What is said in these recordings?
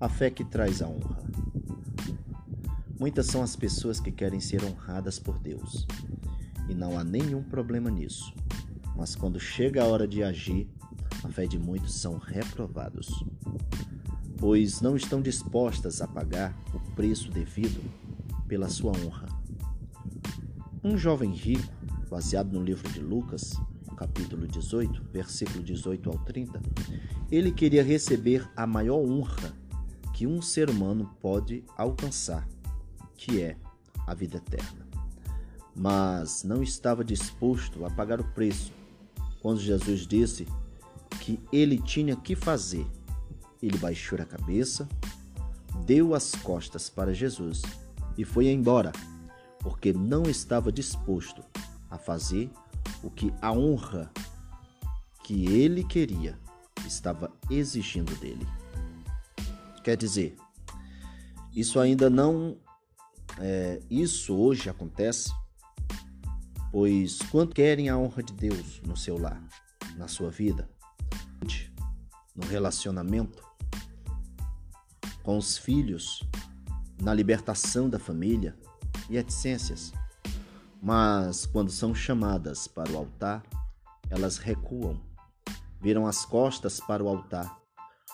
A fé que traz a honra. Muitas são as pessoas que querem ser honradas por Deus, e não há nenhum problema nisso. Mas quando chega a hora de agir, a fé de muitos são reprovados, pois não estão dispostas a pagar o preço devido pela sua honra. Um jovem rico, baseado no livro de Lucas, capítulo 18, versículo 18 ao 30, ele queria receber a maior honra que um ser humano pode alcançar, que é a vida eterna. Mas não estava disposto a pagar o preço quando Jesus disse que ele tinha que fazer. Ele baixou a cabeça, deu as costas para Jesus e foi embora, porque não estava disposto a fazer o que a honra que ele queria estava exigindo dele. Quer dizer, isso ainda não. É, isso hoje acontece, pois quando querem a honra de Deus no seu lar, na sua vida, no relacionamento com os filhos, na libertação da família e etc. Mas quando são chamadas para o altar, elas recuam, viram as costas para o altar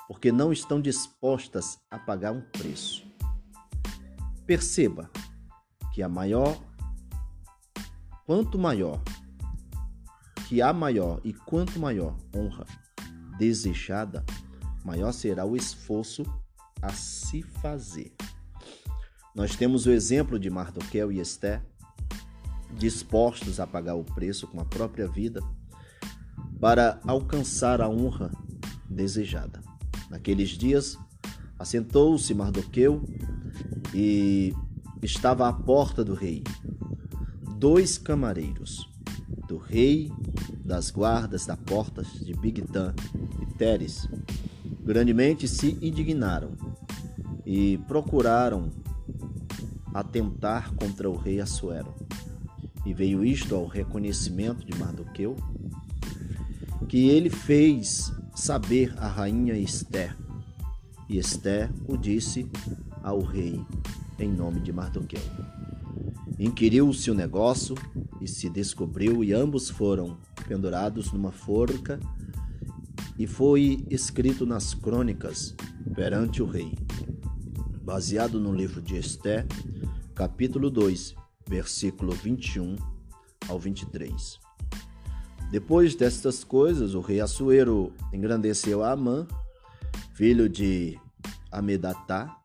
porque não estão dispostas a pagar um preço. Perceba que a maior, quanto maior, que a maior e quanto maior honra desejada, maior será o esforço a se fazer. Nós temos o exemplo de Mardoqueu e Esté, dispostos a pagar o preço com a própria vida para alcançar a honra desejada. Naqueles dias, assentou-se Mardoqueu e estava à porta do rei. Dois camareiros do rei das guardas da porta de Bigtan e Teres grandemente se indignaram e procuraram atentar contra o rei Assuero. E veio isto ao reconhecimento de Mardoqueu, que ele fez saber a rainha Esther. E Esther o disse ao rei em nome de Mardoqueu. Inquiriu-se o negócio e se descobriu, e ambos foram pendurados numa forca, e foi escrito nas crônicas perante o rei, baseado no livro de Esther, capítulo 2, versículo 21 ao 23. Depois destas coisas, o rei Assuero engrandeceu a Amã, filho de Amedatá,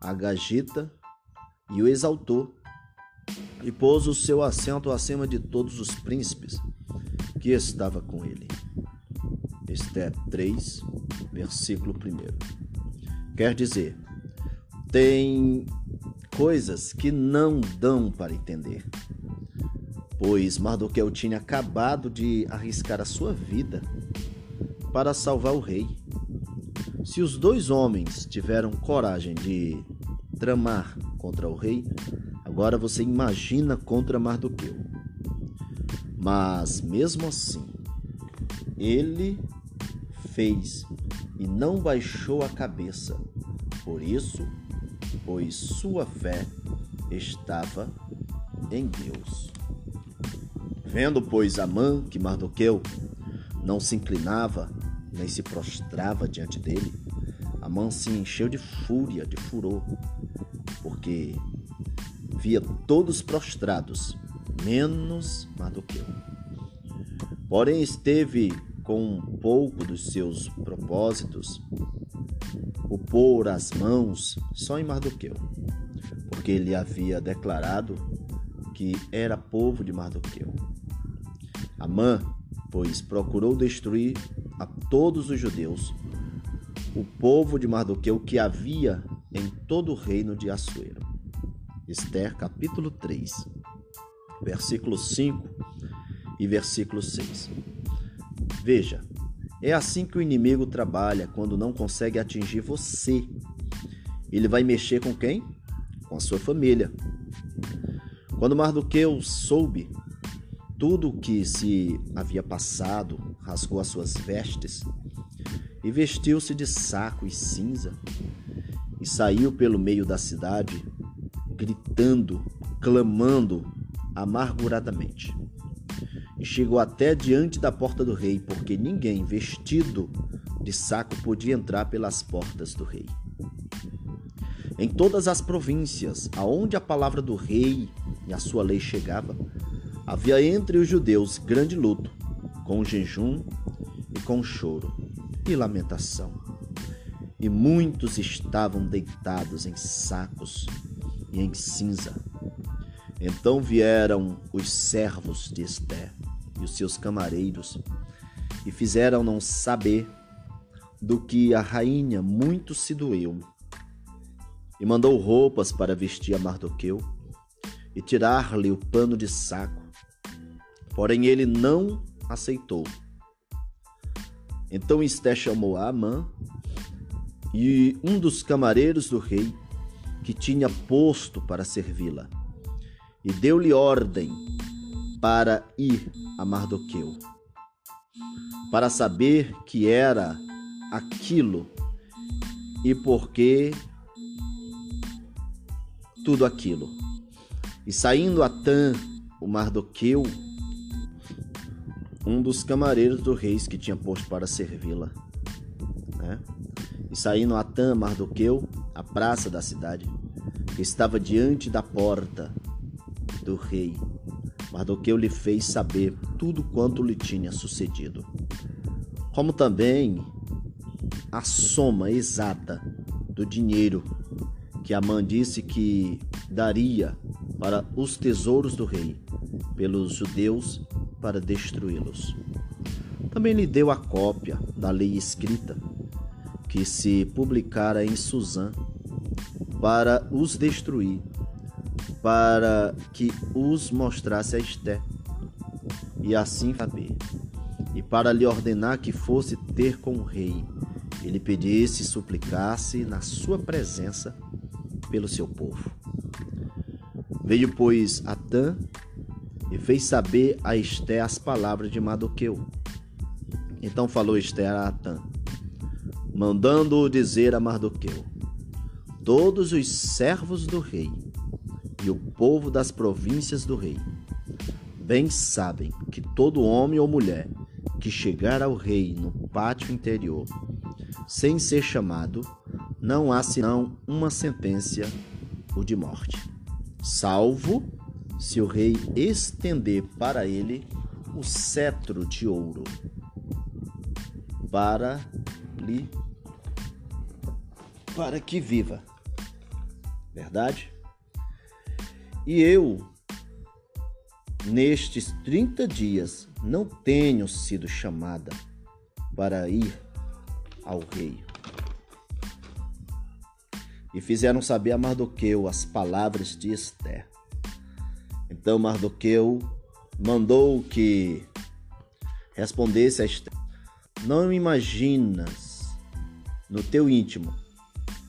Agagita, e o exaltou, e pôs o seu assento acima de todos os príncipes que estava com ele. Esté 3, versículo 1. Quer dizer, tem coisas que não dão para entender pois Mardoqueu tinha acabado de arriscar a sua vida para salvar o rei. Se os dois homens tiveram coragem de tramar contra o rei, agora você imagina contra Mardoqueu. Mas mesmo assim, ele fez e não baixou a cabeça. Por isso, pois sua fé estava em Deus. Vendo, pois, Amã que Mardoqueu não se inclinava nem se prostrava diante dele, Amã se encheu de fúria, de furor, porque via todos prostrados, menos Mardoqueu. Porém, esteve com um pouco dos seus propósitos o pôr as mãos só em Mardoqueu, porque ele havia declarado que era povo de Mardoqueu. Amã, pois, procurou destruir a todos os judeus, o povo de Mardoqueu que havia em todo o reino de Assuero. Esther, capítulo 3, versículo 5 e versículo 6. Veja, é assim que o inimigo trabalha quando não consegue atingir você. Ele vai mexer com quem? Com a sua família. Quando Mardoqueu soube tudo o que se havia passado, rasgou as suas vestes e vestiu-se de saco e cinza e saiu pelo meio da cidade, gritando, clamando amarguradamente. E chegou até diante da porta do rei, porque ninguém vestido de saco podia entrar pelas portas do rei. Em todas as províncias aonde a palavra do rei e a sua lei chegava, havia entre os judeus grande luto, com jejum e com choro e lamentação. E muitos estavam deitados em sacos e em cinza. Então vieram os servos de Esther e os seus camareiros e fizeram-não saber do que a rainha muito se doeu. E mandou roupas para vestir a Mardoqueu e tirar-lhe o pano de saco. Porém ele não aceitou. Então Esté chamou a Amã e um dos camareiros do rei que tinha posto para servi-la e deu-lhe ordem para ir a Mardoqueu para saber que era aquilo e por que tudo aquilo. E saindo Atã, o Mardoqueu, um dos camareiros do rei que tinha posto para servi-la, né? E saindo Atã, Mardoqueu, a praça da cidade, que estava diante da porta do rei. Mardoqueu lhe fez saber tudo quanto lhe tinha sucedido, como também a soma exata do dinheiro que Amã disse que daria para os tesouros do rei pelos judeus para destruí-los. Também lhe deu a cópia da lei escrita que se publicara em Suzã para os destruir, para que os mostrasse a Esté e assim saber, e para lhe ordenar que fosse ter com o rei ele pedisse e suplicasse na sua presença pelo seu povo. Veio, pois, Atã e fez saber a Esté as palavras de Madoqueu. Então falou Esté a Atã, mandando-o dizer a Mardoqueu: Todos os servos do rei e o povo das províncias do rei bem sabem que todo homem ou mulher que chegar ao rei no pátio interior sem ser chamado, não há senão uma sentença o de morte, salvo se o rei estender para ele o cetro de ouro para lhe para que viva. Verdade? E eu nestes 30 dias não tenho sido chamada para ir ao rei. E fizeram saber a Mardoqueu as palavras de Esther. Então Mardoqueu mandou que respondesse a Esther: Não imaginas no teu íntimo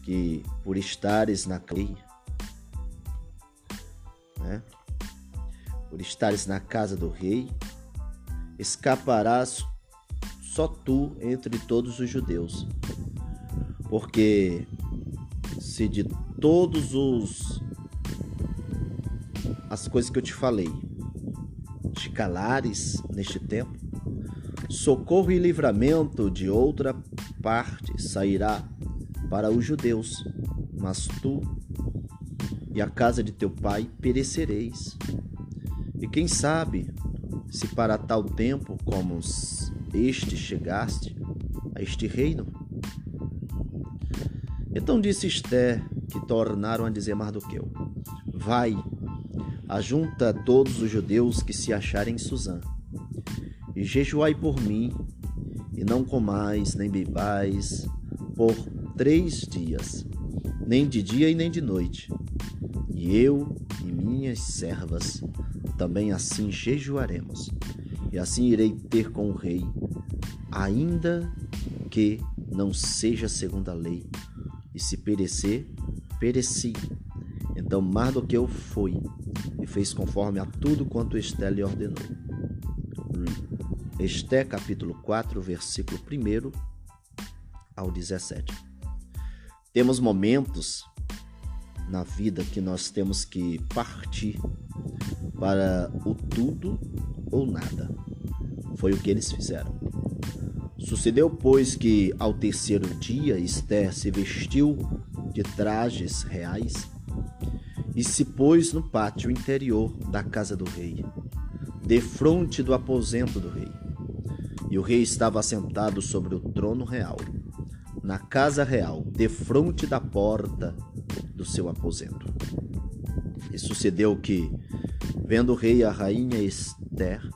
que por estares na cadeia, né? por estares na casa do rei, escaparás só tu entre todos os judeus. Porque se de todos os as coisas que eu te falei te calares neste tempo, socorro e livramento de outra parte sairá para os judeus, mas tu e a casa de teu pai perecereis. E quem sabe se para tal tempo como este chegaste a este reino? Então disse Esté, que tornaram a dizer Mardoqueu: Vai, ajunta todos os judeus que se acharem em Suzã, e jejuai por mim, e não comais nem bebais por três dias, nem de dia e nem de noite. E eu e minhas servas também assim jejuaremos e assim irei ter com o rei, ainda que não seja segundo a lei, e se perecer, pereci. Então Mardoqueu foi fez conforme a tudo quanto Esté lhe ordenou. Esté capítulo 4, versículo 1 ao 17. Temos momentos na vida que nós temos que partir para o tudo ou nada. Foi o que eles fizeram. Sucedeu, pois, que ao terceiro dia Esther se vestiu de trajes reais e se pôs no pátio interior da casa do rei, defronte do aposento do rei. E o rei estava assentado sobre o trono real, na casa real, defronte da porta do seu aposento. E sucedeu que, vendo o rei a rainha Esther,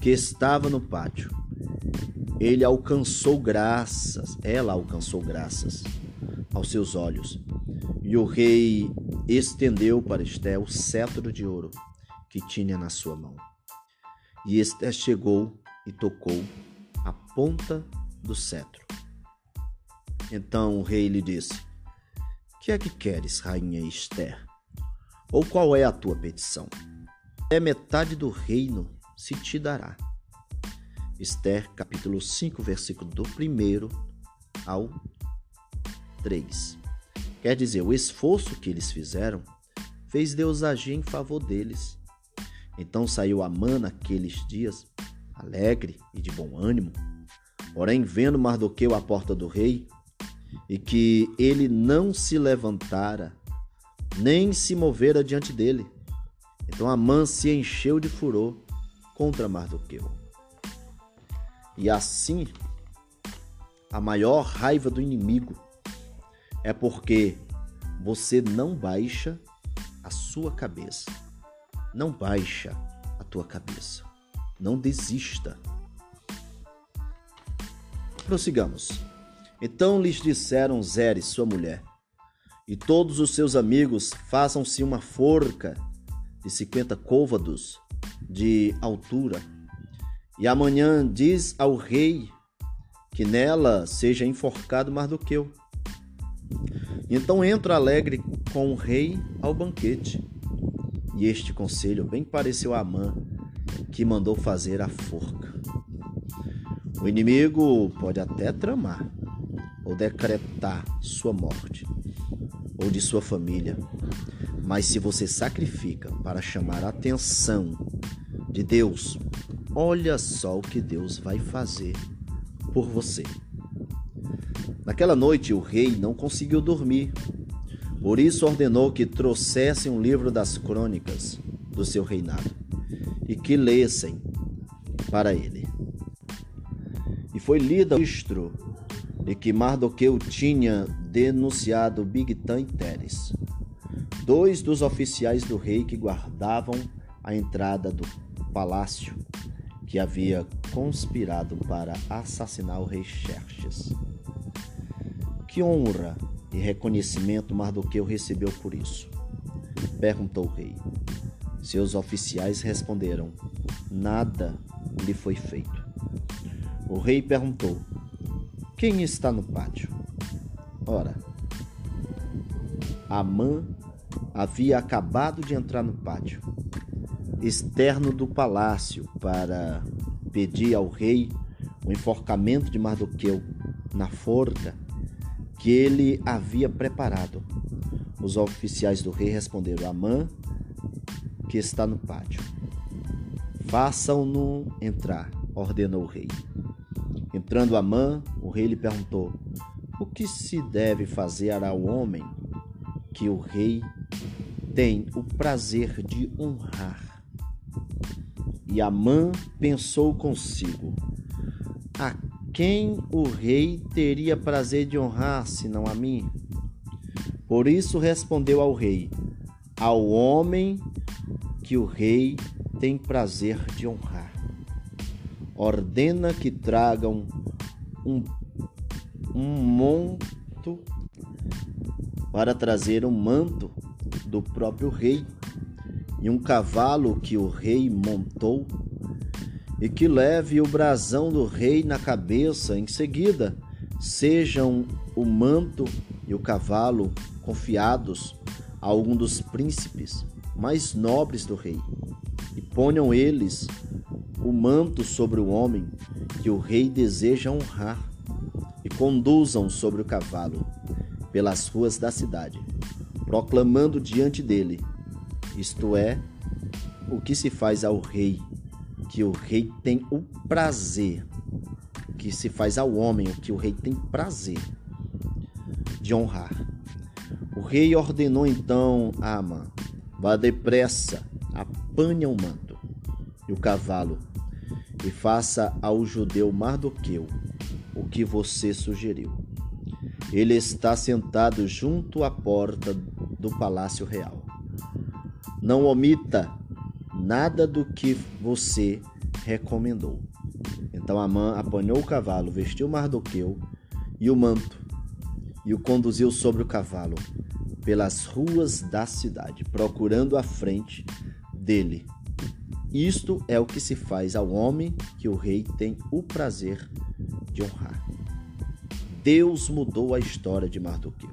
que estava no pátio, ele alcançou graças, ela alcançou graças aos seus olhos. E o rei estendeu para Esté o cetro de ouro que tinha na sua mão. E Esté chegou e tocou a ponta do cetro. Então o rei lhe disse: Que é que queres, rainha Esther? Ou qual é a tua petição? É metade do reino se te dará. Esther, capítulo 5, versículo do 1 ao 3. Quer dizer, o esforço que eles fizeram fez Deus agir em favor deles. Então saiu Amã naqueles dias, alegre e de bom ânimo, porém vendo Mardoqueu à porta do rei, e que ele não se levantara, nem se movera diante dele. Então Amã se encheu de furor contra Mardoqueu. E assim, a maior raiva do inimigo é porque você não baixa a sua cabeça. Não baixa a tua cabeça. Não desista. Prossigamos. Então lhes disseram Zeres, sua mulher, e todos os seus amigos façam-se uma forca de cinquenta côvados de altura, e amanhã diz ao rei que nela seja enforcado Mardoqueu. Então entra alegre com o rei ao banquete. E este conselho bem pareceu a Amã, que mandou fazer a forca. O inimigo pode até tramar ou decretar sua morte ou de sua família, mas se você sacrifica para chamar a atenção de Deus, olha só o que Deus vai fazer por você. Naquela noite o rei não conseguiu dormir. Por isso ordenou que trouxessem um livro das crônicas do seu reinado e que lessem para ele. E foi lido o registro de que Mardoqueu tinha denunciado Bigtan e Teres, dois dos oficiais do rei que guardavam a entrada do palácio, que havia conspirado para assassinar o rei Xerxes. Que honra e reconhecimento Mardoqueu recebeu por isso? Perguntou o rei. Seus oficiais responderam: Nada lhe foi feito. O rei perguntou: Quem está no pátio? Ora, Amã havia acabado de entrar no pátio externo do palácio para pedir ao rei o enforcamento de Mardoqueu na forca que ele havia preparado. Os oficiais do rei responderam: Amã, que está no pátio. Façam-no entrar, ordenou o rei. Entrando Amã, o rei lhe perguntou: O que se deve fazer ao homem que o rei tem o prazer de honrar? E Amã pensou consigo: A quem o rei teria prazer de honrar, senão a mim? Por isso respondeu ao rei: Ao homem que o rei tem prazer de honrar. Ordena que tragam um, um monto para trazer um manto do próprio rei e um cavalo que o rei montou e que leve o brasão do rei na cabeça em seguida, sejam o manto e o cavalo confiados a algum dos príncipes mais nobres do rei, e ponham eles o manto sobre o homem que o rei deseja honrar, e conduzam sobre o cavalo, pelas ruas da cidade, proclamando diante dele, isto é, o que se faz ao rei, que o rei tem o prazer, que se faz ao homem o que o rei tem prazer de honrar. O rei ordenou então a Amã: vá depressa, apanha o manto e o cavalo, e faça ao judeu Mardoqueu o que você sugeriu. Ele está sentado junto à porta do palácio real. Não omita nada do que você recomendou. Então Amã apanhou o cavalo, vestiu Mardoqueu e o manto e o conduziu sobre o cavalo pelas ruas da cidade, procurando a frente dele. Isto é o que se faz ao homem que o rei tem o prazer de honrar. Deus mudou a história de Mardoqueu,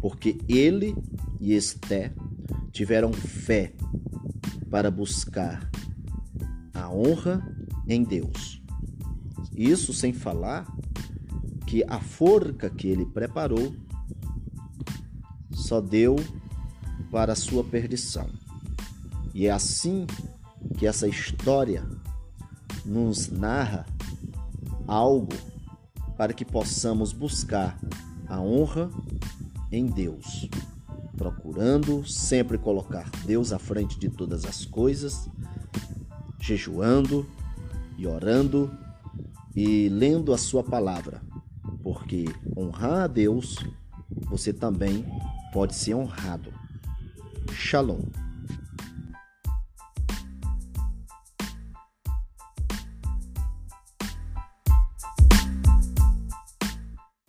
porque ele e Esté tiveram fé para buscar a honra em Deus. Isso sem falar que a forca que ele preparou só deu para a sua perdição. E é assim que essa história nos narra algo para que possamos buscar a honra em Deus, procurando sempre colocar Deus à frente de todas as coisas, jejuando e orando e lendo a sua palavra porque honrar a Deus, você também pode ser honrado. Shalom.